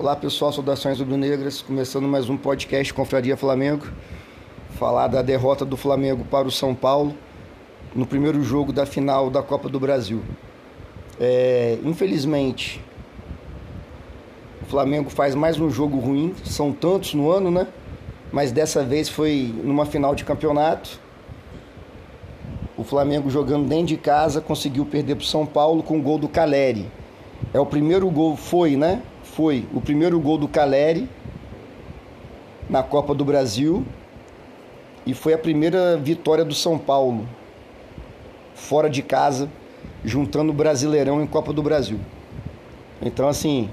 Olá pessoal, saudações rubro-negras, começando mais um podcast Confraria Flamengo. Falar da derrota do Flamengo para o São Paulo no primeiro jogo da final da Copa do Brasil. É, infelizmente, o Flamengo faz mais um jogo ruim, são tantos no ano, né? Mas dessa vez foi numa final de campeonato. O Flamengo jogando dentro de casa conseguiu perder para o São Paulo com o gol do Caleri. É o primeiro gol, foi, né? Foi o primeiro gol do Caleri na Copa do Brasil e foi a primeira vitória do São Paulo fora de casa, juntando o Brasileirão em Copa do Brasil. Então, assim,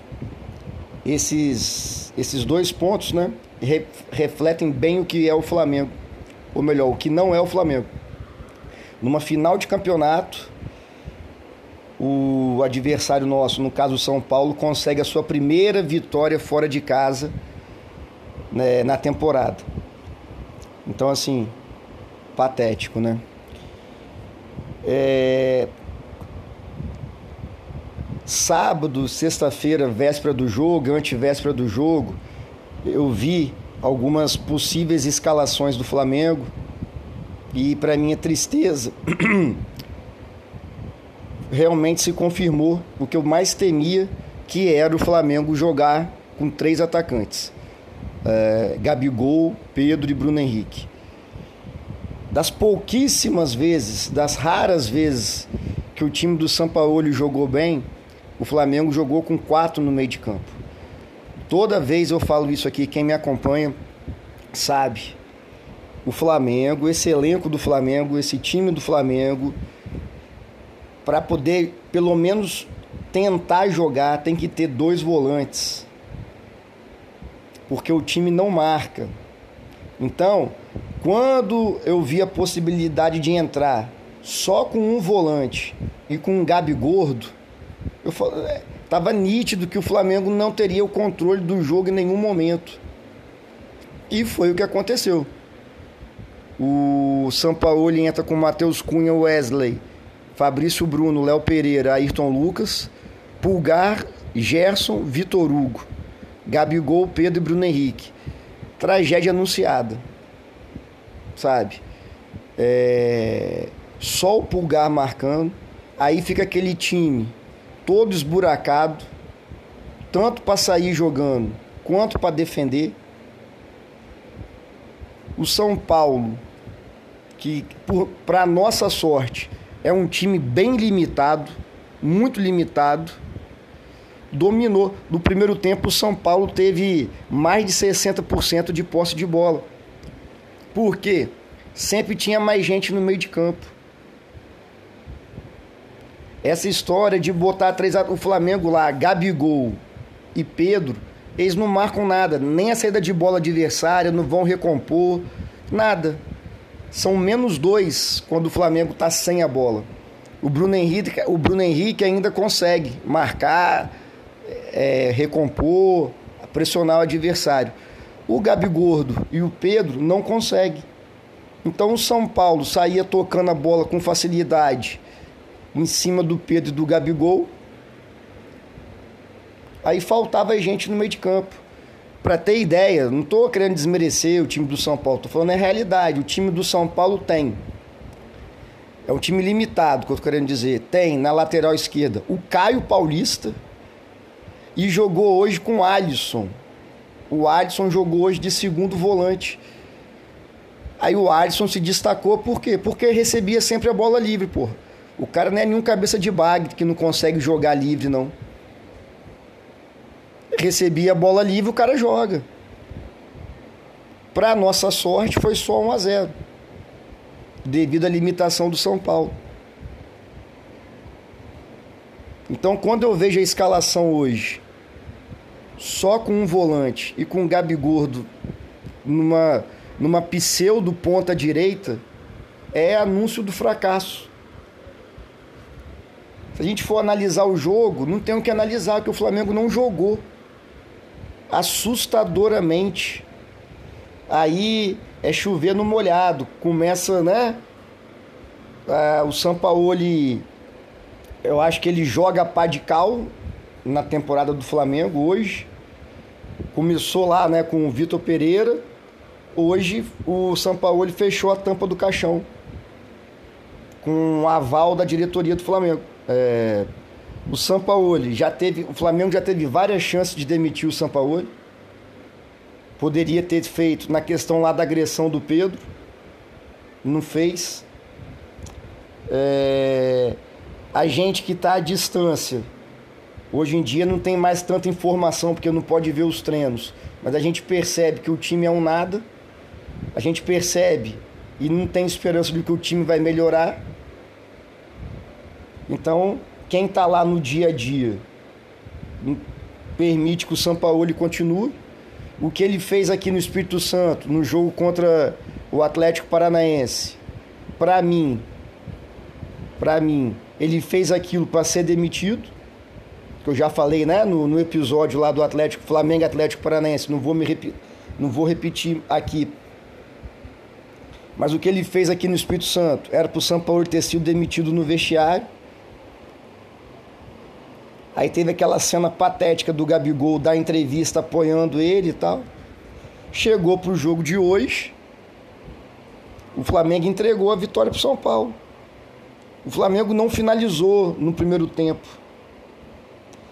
esses, esses dois pontos, né, re, refletem bem o que é o Flamengo, ou melhor, o que não é o Flamengo. Numa final de campeonato, o adversário nosso, no caso São Paulo, consegue a sua primeira vitória fora de casa né, na temporada. Então, assim, patético, né? É... Sábado, sexta-feira, véspera do jogo, antevéspera do jogo, eu vi algumas possíveis escalações do Flamengo e, para minha tristeza, realmente se confirmou o que eu mais temia, que era o Flamengo jogar com três atacantes: é, Gabigol, Pedro e Bruno Henrique das pouquíssimas vezes, das raras vezes que o time do São Paulo jogou bem, o Flamengo jogou com quatro no meio de campo. Toda vez eu falo isso aqui, quem me acompanha sabe. O Flamengo, esse elenco do Flamengo, esse time do Flamengo, para poder pelo menos tentar jogar, tem que ter dois volantes. Porque o time não marca. Então, quando eu vi a possibilidade de entrar só com um volante e com um Gabi Gordo, eu falei, é, tava nítido que o Flamengo não teria o controle do jogo em nenhum momento. E foi o que aconteceu. O São Paulo entra com Matheus Cunha, Wesley, Fabrício Bruno, Léo Pereira, Ayrton Lucas, Pulgar, Gerson, Vitor Hugo, Gabigol, Pedro e Bruno Henrique. Tragédia anunciada sabe? É... Só o pulgar marcando, aí fica aquele time todo esburacado, tanto para sair jogando quanto para defender. O São Paulo, que para nossa sorte é um time bem limitado, muito limitado, dominou. No primeiro tempo, o São Paulo teve mais de 60% de posse de bola. Porque sempre tinha mais gente no meio de campo. Essa história de botar três o Flamengo lá, Gabigol e Pedro, eles não marcam nada, nem a saída de bola adversária, não vão recompor, nada. São menos dois quando o Flamengo está sem a bola. O Bruno Henrique, o Bruno Henrique ainda consegue marcar, é, recompor, pressionar o adversário. O Gabigordo e o Pedro não conseguem. Então o São Paulo saía tocando a bola com facilidade em cima do Pedro e do Gabigol. Aí faltava gente no meio de campo. Para ter ideia, não estou querendo desmerecer o time do São Paulo, estou falando a realidade. O time do São Paulo tem. É um time limitado, que eu estou querendo dizer. Tem na lateral esquerda o Caio Paulista e jogou hoje com o Alisson, o Alisson jogou hoje de segundo volante. Aí o Alisson se destacou por quê? Porque recebia sempre a bola livre, pô. O cara não é nenhum cabeça de bag que não consegue jogar livre, não. Recebia a bola livre, o cara joga. Para nossa sorte, foi só 1 a 0 devido à limitação do São Paulo. Então, quando eu vejo a escalação hoje só com um volante e com o Gabigordo numa, numa pseudo ponta direita, é anúncio do fracasso. Se a gente for analisar o jogo, não tem o que analisar, que o Flamengo não jogou assustadoramente. Aí é chover no molhado, começa, né? Ah, o Sampaoli, eu acho que ele joga pá de cal na temporada do Flamengo hoje. Começou lá né, com o Vitor Pereira, hoje o São Paulo fechou a tampa do caixão com o aval da diretoria do Flamengo. É, o São Paulo já teve, o Flamengo já teve várias chances de demitir o São Paulo. Poderia ter feito na questão lá da agressão do Pedro, não fez. É, a gente que está à distância, hoje em dia não tem mais tanta informação porque não pode ver os treinos, mas a gente percebe que o time é um nada, a gente percebe e não tem esperança de que o time vai melhorar. Então, quem está lá no dia a dia permite que o Sampaoli continue. O que ele fez aqui no Espírito Santo, no jogo contra o Atlético Paranaense, para mim, para mim, ele fez aquilo para ser demitido. Que eu já falei, né, no, no episódio lá do Atlético Flamengo Atlético Paranaense. Não vou me repetir, não vou repetir aqui. Mas o que ele fez aqui no Espírito Santo era para o São Paulo ter sido demitido no vestiário Aí teve aquela cena patética do Gabigol da entrevista apoiando ele e tal. Chegou pro jogo de hoje. O Flamengo entregou a vitória pro São Paulo. O Flamengo não finalizou no primeiro tempo.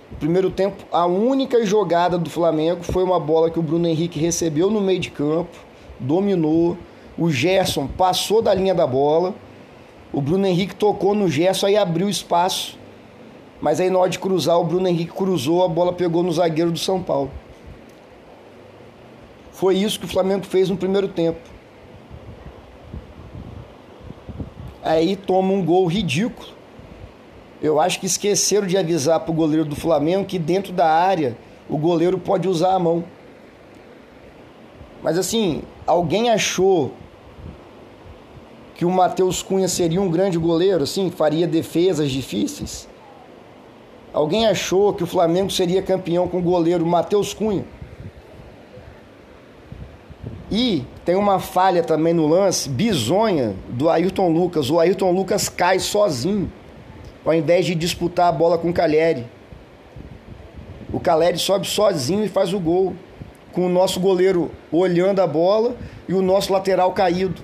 No primeiro tempo, a única jogada do Flamengo foi uma bola que o Bruno Henrique recebeu no meio de campo, dominou. O Gerson passou da linha da bola. O Bruno Henrique tocou no Gerson e abriu espaço mas aí na hora de cruzar, o Bruno Henrique cruzou, a bola pegou no zagueiro do São Paulo. Foi isso que o Flamengo fez no primeiro tempo. Aí toma um gol ridículo. Eu acho que esqueceram de avisar para o goleiro do Flamengo que dentro da área o goleiro pode usar a mão. Mas assim, alguém achou que o Matheus Cunha seria um grande goleiro, assim, faria defesas difíceis? Alguém achou que o Flamengo seria campeão com o goleiro Matheus Cunha? E tem uma falha também no lance, bizonha, do Ayrton Lucas. O Ayrton Lucas cai sozinho, ao invés de disputar a bola com o Caleri. O Caleri sobe sozinho e faz o gol, com o nosso goleiro olhando a bola e o nosso lateral caído.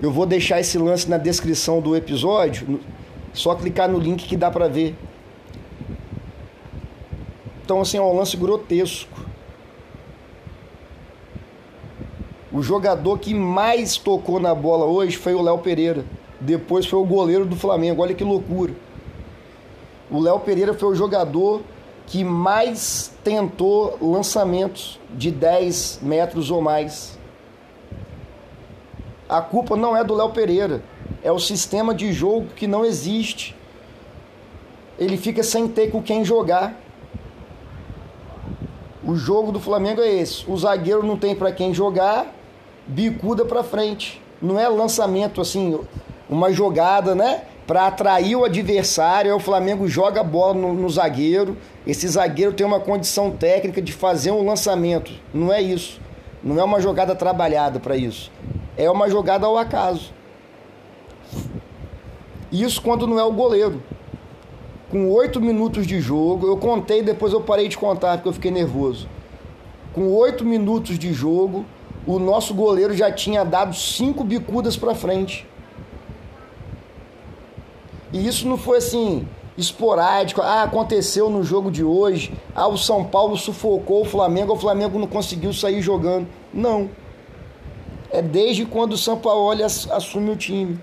Eu vou deixar esse lance na descrição do episódio, só clicar no link que dá para ver. Então, assim, é um lance grotesco. O jogador que mais tocou na bola hoje foi o Léo Pereira. Depois foi o goleiro do Flamengo. Olha que loucura. O Léo Pereira foi o jogador que mais tentou lançamentos de 10 metros ou mais. A culpa não é do Léo Pereira, é o sistema de jogo que não existe. Ele fica sem ter com quem jogar. O jogo do Flamengo é esse. O zagueiro não tem para quem jogar, bicuda para frente. Não é lançamento assim, uma jogada, né? Para atrair o adversário, o Flamengo joga a bola no, no zagueiro. Esse zagueiro tem uma condição técnica de fazer um lançamento. Não é isso. Não é uma jogada trabalhada para isso. É uma jogada ao acaso. Isso quando não é o goleiro com oito minutos de jogo, eu contei, depois eu parei de contar porque eu fiquei nervoso. Com oito minutos de jogo, o nosso goleiro já tinha dado cinco bicudas para frente. E isso não foi assim esporádico. Ah, aconteceu no jogo de hoje. Ah, o São Paulo sufocou o Flamengo, o Flamengo não conseguiu sair jogando. Não. É desde quando o São Paulo assume o time.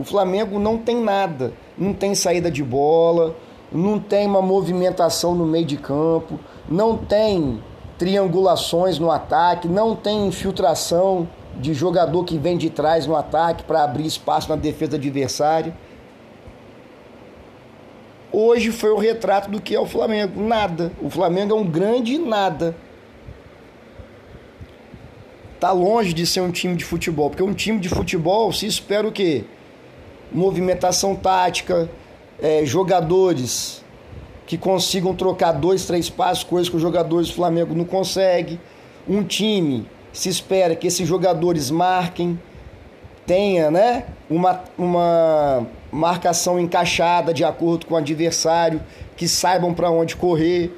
O Flamengo não tem nada, não tem saída de bola, não tem uma movimentação no meio de campo, não tem triangulações no ataque, não tem infiltração de jogador que vem de trás no ataque para abrir espaço na defesa adversária. Hoje foi o retrato do que é o Flamengo. Nada. O Flamengo é um grande nada. Tá longe de ser um time de futebol, porque um time de futebol se espera o quê? Movimentação tática, é, jogadores que consigam trocar dois, três passos, coisa que os jogadores do Flamengo não conseguem. Um time se espera que esses jogadores marquem, tenha né, uma, uma marcação encaixada de acordo com o adversário, que saibam para onde correr.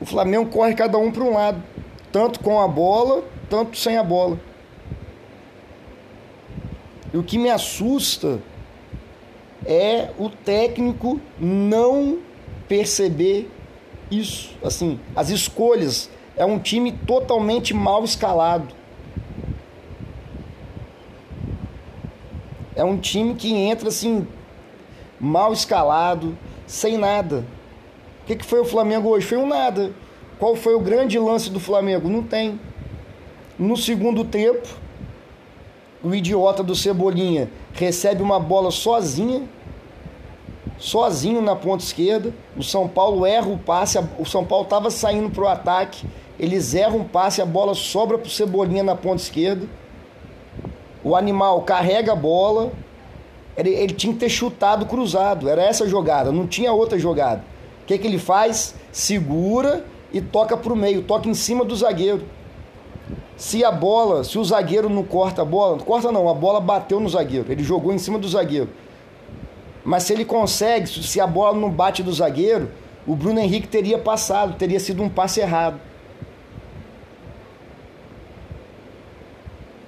O Flamengo corre cada um para um lado, tanto com a bola, tanto sem a bola. E o que me assusta é o técnico não perceber isso. Assim, as escolhas. É um time totalmente mal escalado. É um time que entra assim, mal escalado, sem nada. O que, que foi o Flamengo hoje? Foi um nada. Qual foi o grande lance do Flamengo? Não tem. No segundo tempo, o idiota do Cebolinha recebe uma bola sozinha, sozinho na ponta esquerda. O São Paulo erra o passe, o São Paulo estava saindo para o ataque, eles erram o passe, a bola sobra para o Cebolinha na ponta esquerda. O animal carrega a bola, ele, ele, tinha que ter chutado cruzado, era essa jogada, não tinha outra jogada. O que, que ele faz? Segura e toca para o meio, toca em cima do zagueiro. Se a bola, se o zagueiro não corta a bola, corta não, a bola bateu no zagueiro, ele jogou em cima do zagueiro. Mas se ele consegue, se a bola não bate do zagueiro, o Bruno Henrique teria passado, teria sido um passe errado.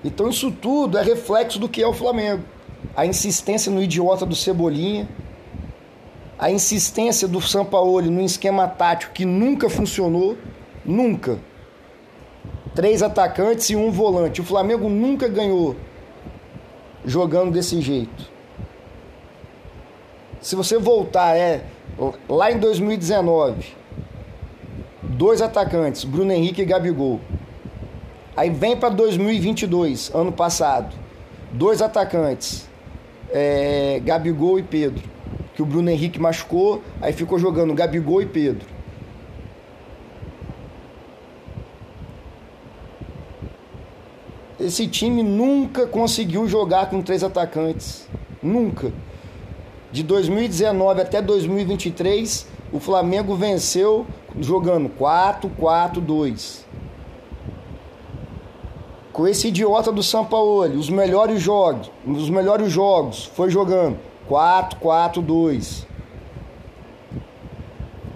Então isso tudo é reflexo do que é o Flamengo. A insistência no idiota do Cebolinha, a insistência do Sampaoli no esquema tático que nunca funcionou, nunca três atacantes e um volante. O Flamengo nunca ganhou jogando desse jeito. Se você voltar, é lá em 2019, dois atacantes, Bruno Henrique e Gabigol. Aí vem para 2022, ano passado, dois atacantes, é, Gabigol e Pedro. Que o Bruno Henrique machucou, aí ficou jogando Gabigol e Pedro. Esse time nunca conseguiu jogar com três atacantes. Nunca. De 2019 até 2023, o Flamengo venceu jogando 4-4-2. Com esse idiota do São Paulo, os melhores jogos, os melhores jogos foi jogando 4-4-2.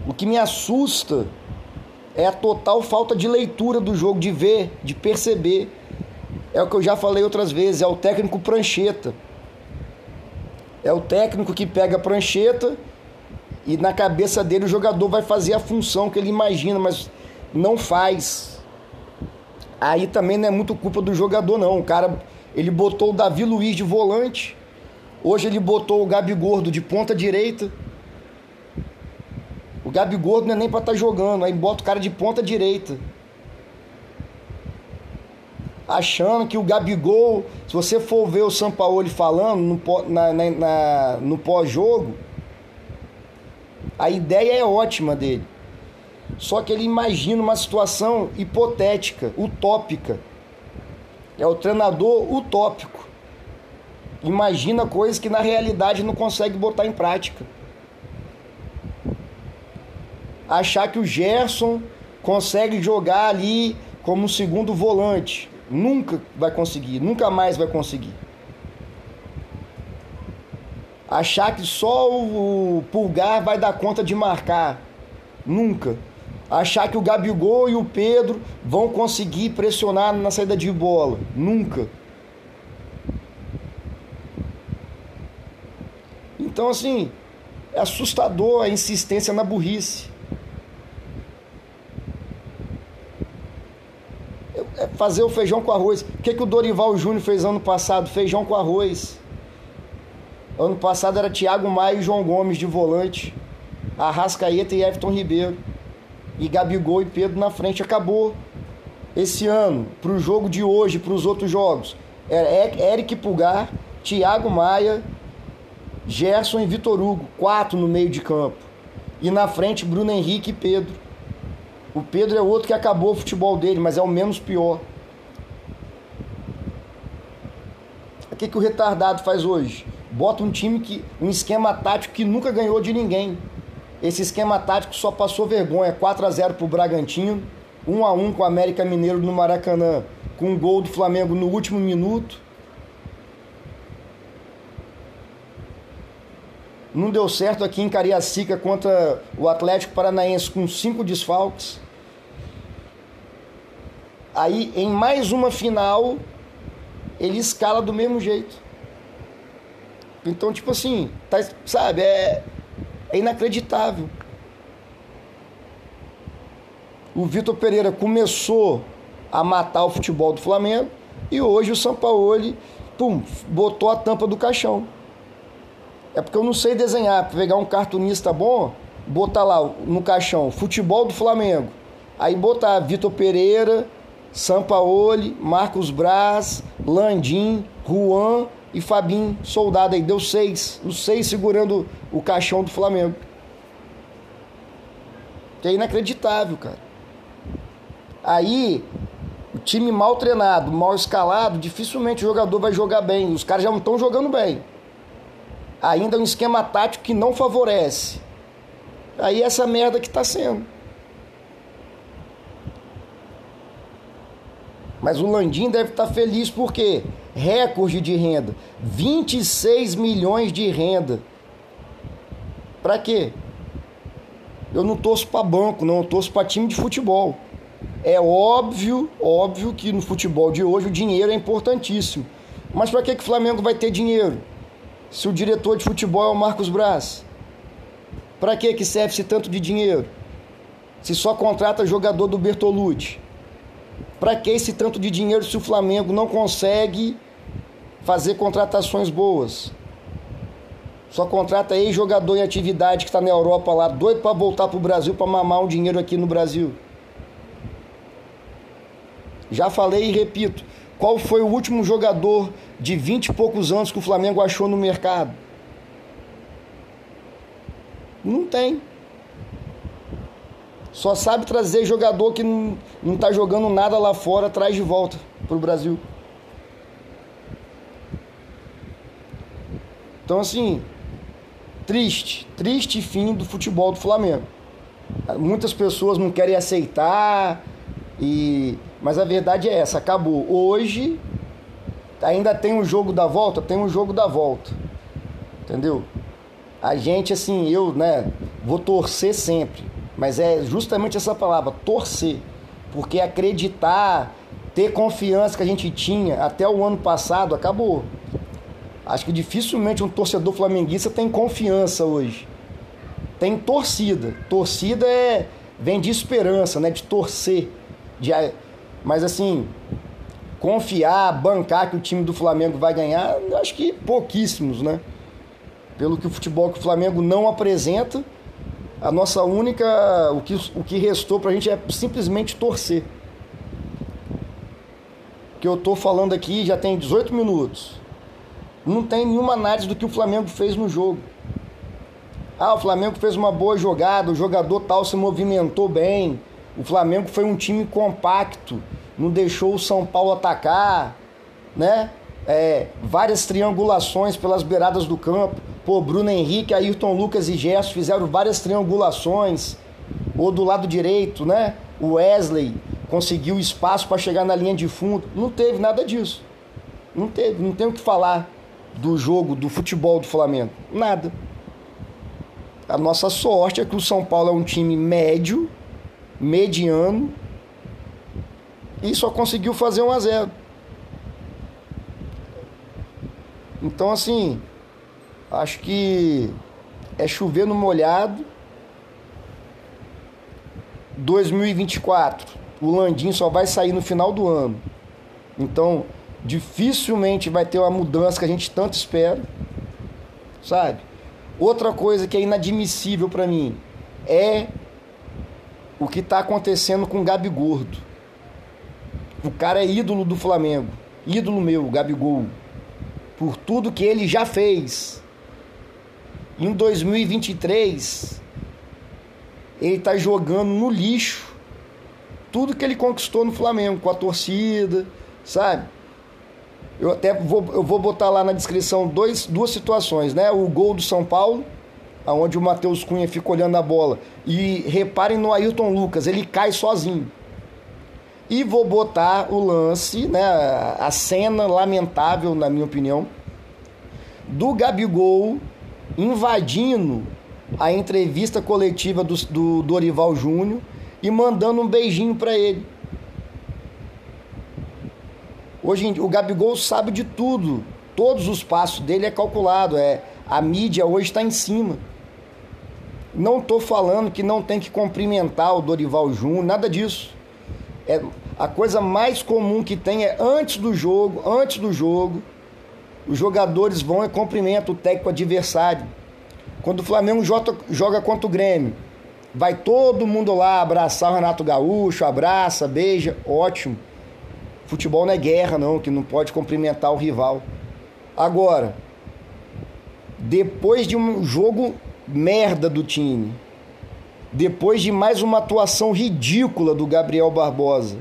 O que me assusta é a total falta de leitura do jogo, de ver, de perceber. É o que eu já falei outras vezes, é o técnico prancheta. É o técnico que pega a prancheta e na cabeça dele o jogador vai fazer a função que ele imagina, mas não faz. Aí também não é muito culpa do jogador não. O cara, ele botou o Davi Luiz de volante. Hoje ele botou o Gabi Gordo de ponta direita. O Gabi Gordo não é nem para estar tá jogando, aí bota o cara de ponta direita achando que o Gabigol, se você for ver o Sampaoli falando no, na, na, na, no pós-jogo, a ideia é ótima dele. Só que ele imagina uma situação hipotética, utópica. É o treinador utópico. Imagina coisas que na realidade não consegue botar em prática. Achar que o Gerson consegue jogar ali como um segundo volante. Nunca vai conseguir, nunca mais vai conseguir. Achar que só o Pulgar vai dar conta de marcar. Nunca. Achar que o Gabigol e o Pedro vão conseguir pressionar na saída de bola. Nunca. Então, assim, é assustador a insistência na burrice. Fazer o feijão com arroz. O que, que o Dorival Júnior fez ano passado? Feijão com arroz. Ano passado era Thiago Maia e João Gomes de volante. Arrascaeta e Everton Ribeiro. E Gabigol e Pedro na frente. Acabou. Esse ano, para o jogo de hoje, para os outros jogos, é Eric Pulgar, Thiago Maia, Gerson e Vitor Hugo. Quatro no meio de campo. E na frente, Bruno Henrique e Pedro. O Pedro é outro que acabou o futebol dele, mas é o menos pior. O que, que o retardado faz hoje? Bota um time que. um esquema tático que nunca ganhou de ninguém. Esse esquema tático só passou vergonha. 4 a 0 pro Bragantino, 1 a 1 com o América Mineiro no Maracanã, com um gol do Flamengo no último minuto. Não deu certo aqui em Cariacica contra o Atlético Paranaense com cinco desfalques. Aí, em mais uma final, ele escala do mesmo jeito. Então, tipo assim, tá, sabe, é, é inacreditável. O Vitor Pereira começou a matar o futebol do Flamengo e hoje o Sampaoli, pum, botou a tampa do caixão. É porque eu não sei desenhar, pegar um cartunista bom, botar lá no caixão futebol do Flamengo. Aí botar Vitor Pereira, Sampaoli, Marcos Braz, Landim, Juan e Fabinho Soldado aí. Deu seis. Os seis segurando o caixão do Flamengo. Que é inacreditável, cara. Aí, o time mal treinado, mal escalado, dificilmente o jogador vai jogar bem. Os caras já não estão jogando bem. Ainda um esquema tático que não favorece. Aí essa merda que está sendo. Mas o Landim deve estar tá feliz porque recorde de renda, 26 milhões de renda. Para quê? Eu não torço para banco, não, eu torço para time de futebol. É óbvio, óbvio que no futebol de hoje o dinheiro é importantíssimo. Mas para que que o Flamengo vai ter dinheiro? Se o diretor de futebol é o Marcos Braz. Para que que serve esse tanto de dinheiro? Se só contrata jogador do Bertolucci. Para que esse tanto de dinheiro se o Flamengo não consegue fazer contratações boas? Só contrata aí jogador em atividade que está na Europa lá, doido para voltar para o Brasil para mamar um dinheiro aqui no Brasil. Já falei e repito. Qual foi o último jogador de 20 e poucos anos que o Flamengo achou no mercado? Não tem. Só sabe trazer jogador que não, não tá jogando nada lá fora, traz de volta pro Brasil. Então assim, triste, triste fim do futebol do Flamengo. Muitas pessoas não querem aceitar e mas a verdade é essa, acabou. Hoje ainda tem um jogo da volta, tem um jogo da volta. Entendeu? A gente assim, eu, né, vou torcer sempre. Mas é justamente essa palavra, torcer. Porque acreditar, ter confiança que a gente tinha até o ano passado, acabou. Acho que dificilmente um torcedor flamenguista tem confiança hoje. Tem torcida. Torcida é vem de esperança, né? De torcer. De, mas assim, confiar, bancar que o time do Flamengo vai ganhar, acho que pouquíssimos, né? Pelo que o futebol que o Flamengo não apresenta a nossa única. O que, o que restou pra gente é simplesmente torcer. Que eu tô falando aqui já tem 18 minutos. Não tem nenhuma análise do que o Flamengo fez no jogo. Ah, o Flamengo fez uma boa jogada, o jogador tal se movimentou bem. O Flamengo foi um time compacto, não deixou o São Paulo atacar, né? É, várias triangulações pelas beiradas do campo. Pô, Bruno Henrique, Ayrton Lucas e Gerson fizeram várias triangulações. Ou do lado direito, né? O Wesley conseguiu espaço para chegar na linha de fundo. Não teve nada disso. Não teve, não tem o que falar do jogo, do futebol do Flamengo. Nada. A nossa sorte é que o São Paulo é um time médio, mediano, e só conseguiu fazer 1 a 0. Então assim, Acho que é chover no molhado. 2024, o Landim só vai sair no final do ano. Então, dificilmente vai ter uma mudança que a gente tanto espera. Sabe? Outra coisa que é inadmissível para mim é o que está acontecendo com o Gabi Gordo. O cara é ídolo do Flamengo. Ídolo meu, Gabigol. Por tudo que ele já fez. Em 2023, ele está jogando no lixo tudo que ele conquistou no Flamengo, com a torcida, sabe? Eu até vou, eu vou botar lá na descrição dois, duas situações, né? O gol do São Paulo, onde o Matheus Cunha fica olhando a bola. E reparem no Ailton Lucas, ele cai sozinho. E vou botar o lance, né? A cena lamentável, na minha opinião, do Gabigol invadindo a entrevista coletiva do, do Dorival Júnior e mandando um beijinho para ele. Hoje o Gabigol sabe de tudo. Todos os passos dele é calculado. É, a mídia hoje está em cima. Não estou falando que não tem que cumprimentar o Dorival Júnior, nada disso. É, a coisa mais comum que tem é antes do jogo, antes do jogo, os jogadores vão e cumprimentam o técnico adversário. Quando o Flamengo joga contra o Grêmio, vai todo mundo lá abraçar o Renato Gaúcho, abraça, beija, ótimo. Futebol não é guerra, não, que não pode cumprimentar o rival. Agora, depois de um jogo merda do time, depois de mais uma atuação ridícula do Gabriel Barbosa,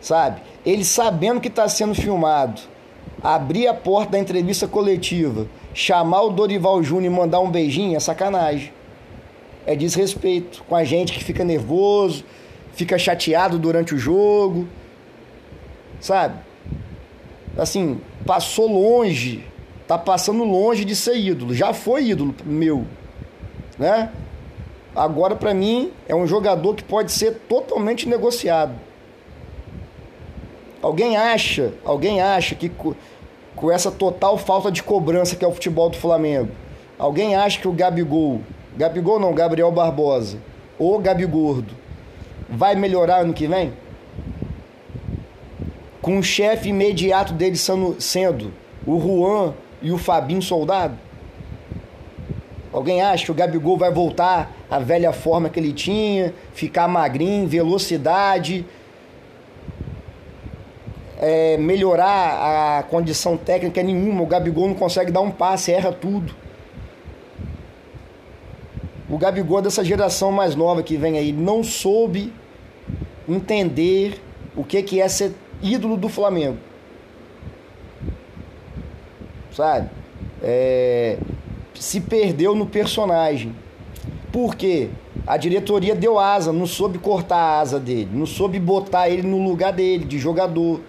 sabe? Ele sabendo que está sendo filmado, abrir a porta da entrevista coletiva, chamar o Dorival Júnior e mandar um beijinho é sacanagem. É desrespeito com a gente que fica nervoso, fica chateado durante o jogo, sabe? Assim, passou longe, tá passando longe de ser ídolo. Já foi ídolo meu, né? Agora para mim é um jogador que pode ser totalmente negociado. Alguém acha, alguém acha que com essa total falta de cobrança que é o futebol do Flamengo, alguém acha que o Gabigol, Gabigol não, Gabriel Barbosa, ou Gabigordo, vai melhorar ano que vem? Com o chefe imediato dele sendo, sendo o Juan e o Fabinho Soldado? Alguém acha que o Gabigol vai voltar à velha forma que ele tinha, ficar magrinho, velocidade, é, melhorar a condição técnica nenhuma. O Gabigol não consegue dar um passe, erra tudo. O Gabigol dessa geração mais nova que vem aí não soube entender o que, que é ser ídolo do Flamengo. Sabe? É, se perdeu no personagem. Por quê? A diretoria deu asa, não soube cortar a asa dele, não soube botar ele no lugar dele, de jogador.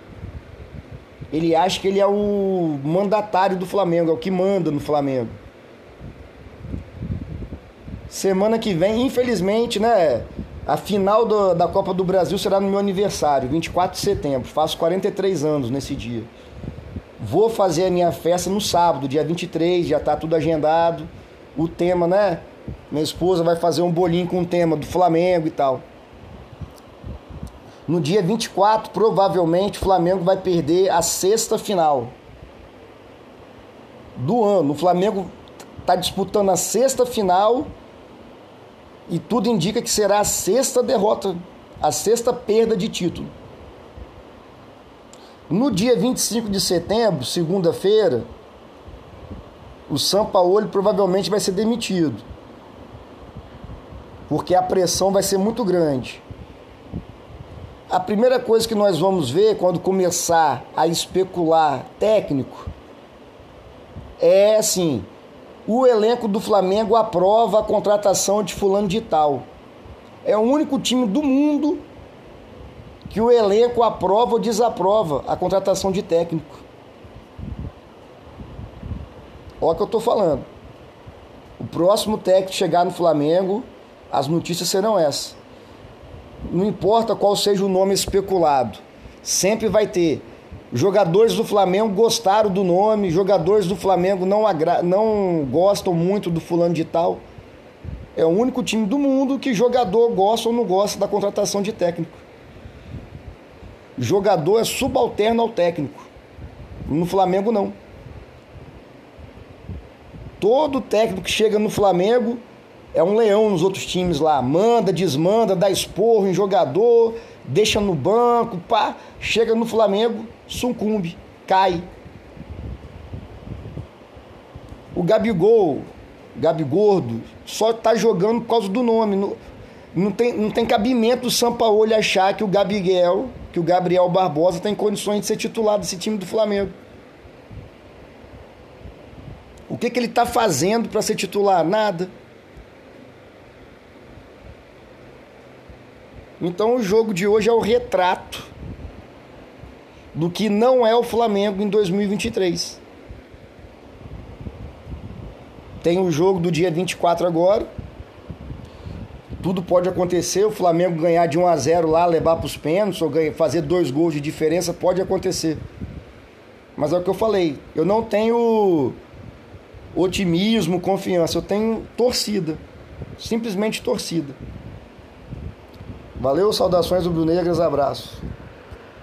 Ele acha que ele é o mandatário do Flamengo, é o que manda no Flamengo. Semana que vem, infelizmente, né? A final do, da Copa do Brasil será no meu aniversário, 24 de setembro. Faço 43 anos nesse dia. Vou fazer a minha festa no sábado, dia 23, já tá tudo agendado. O tema, né? Minha esposa vai fazer um bolinho com o tema do Flamengo e tal. No dia 24, provavelmente, o Flamengo vai perder a sexta final do ano. O Flamengo está disputando a sexta final e tudo indica que será a sexta derrota, a sexta perda de título. No dia 25 de setembro, segunda-feira, o Sampaoli provavelmente vai ser demitido. Porque a pressão vai ser muito grande. A primeira coisa que nós vamos ver quando começar a especular técnico é assim: o elenco do Flamengo aprova a contratação de fulano de tal. É o único time do mundo que o elenco aprova ou desaprova a contratação de técnico. Olha o que eu estou falando. O próximo técnico chegar no Flamengo, as notícias serão essas. Não importa qual seja o nome especulado, sempre vai ter. Jogadores do Flamengo gostaram do nome, jogadores do Flamengo não, não gostam muito do fulano de tal. É o único time do mundo que jogador gosta ou não gosta da contratação de técnico. Jogador é subalterno ao técnico. No Flamengo, não. Todo técnico que chega no Flamengo é um leão nos outros times lá. Manda, desmanda, dá esporro em jogador, deixa no banco, pá. Chega no Flamengo, sucumbe, cai. O Gabigol, Gabigordo, só tá jogando por causa do nome. Não, tem, não tem cabimento o Sampaoli achar que o Gabriel, que o Gabriel Barbosa tem condições de ser titular desse time do Flamengo. O que, que ele está fazendo para ser titular? Nada. Então o jogo de hoje é o retrato do que não é o Flamengo em 2023. Tem o jogo do dia 24 agora. Tudo pode acontecer, o Flamengo ganhar de 1 a 0 lá, levar para os pênaltis, ou fazer dois gols de diferença, pode acontecer. Mas é o que eu falei, eu não tenho otimismo, confiança, eu tenho torcida. Simplesmente torcida. Valeu, saudações rubro-negras, abraço.